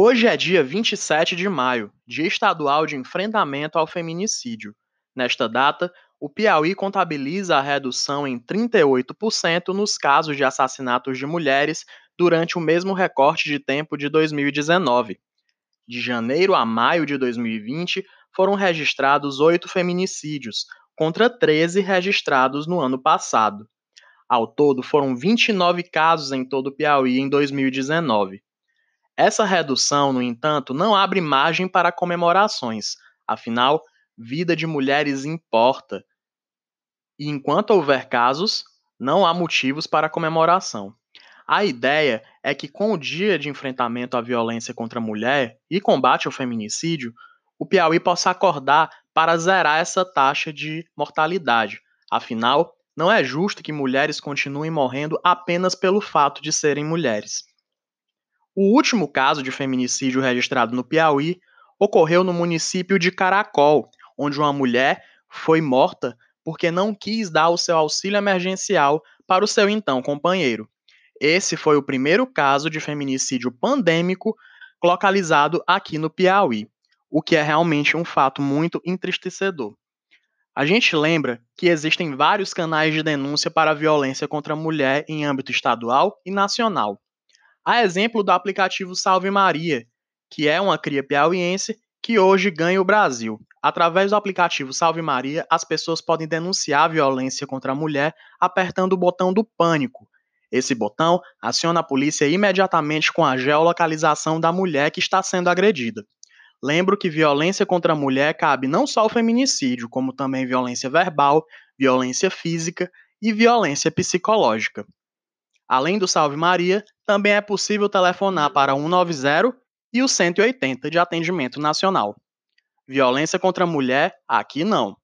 Hoje é dia 27 de maio, Dia Estadual de Enfrentamento ao Feminicídio. Nesta data, o Piauí contabiliza a redução em 38% nos casos de assassinatos de mulheres durante o mesmo recorte de tempo de 2019. De janeiro a maio de 2020, foram registrados oito feminicídios, contra 13 registrados no ano passado. Ao todo, foram 29 casos em todo o Piauí em 2019. Essa redução, no entanto, não abre margem para comemorações, afinal, vida de mulheres importa. E enquanto houver casos, não há motivos para comemoração. A ideia é que, com o Dia de Enfrentamento à Violência contra a Mulher e combate ao feminicídio, o Piauí possa acordar para zerar essa taxa de mortalidade. Afinal, não é justo que mulheres continuem morrendo apenas pelo fato de serem mulheres. O último caso de feminicídio registrado no Piauí ocorreu no município de Caracol, onde uma mulher foi morta porque não quis dar o seu auxílio emergencial para o seu então companheiro. Esse foi o primeiro caso de feminicídio pandêmico localizado aqui no Piauí, o que é realmente um fato muito entristecedor. A gente lembra que existem vários canais de denúncia para a violência contra a mulher em âmbito estadual e nacional. A exemplo do aplicativo Salve Maria, que é uma cria piauiense que hoje ganha o Brasil. Através do aplicativo Salve Maria, as pessoas podem denunciar a violência contra a mulher apertando o botão do pânico. Esse botão aciona a polícia imediatamente com a geolocalização da mulher que está sendo agredida. Lembro que violência contra a mulher cabe não só o feminicídio, como também violência verbal, violência física e violência psicológica. Além do Salve Maria, também é possível telefonar para 190 e o 180 de atendimento nacional. Violência contra a mulher, aqui não.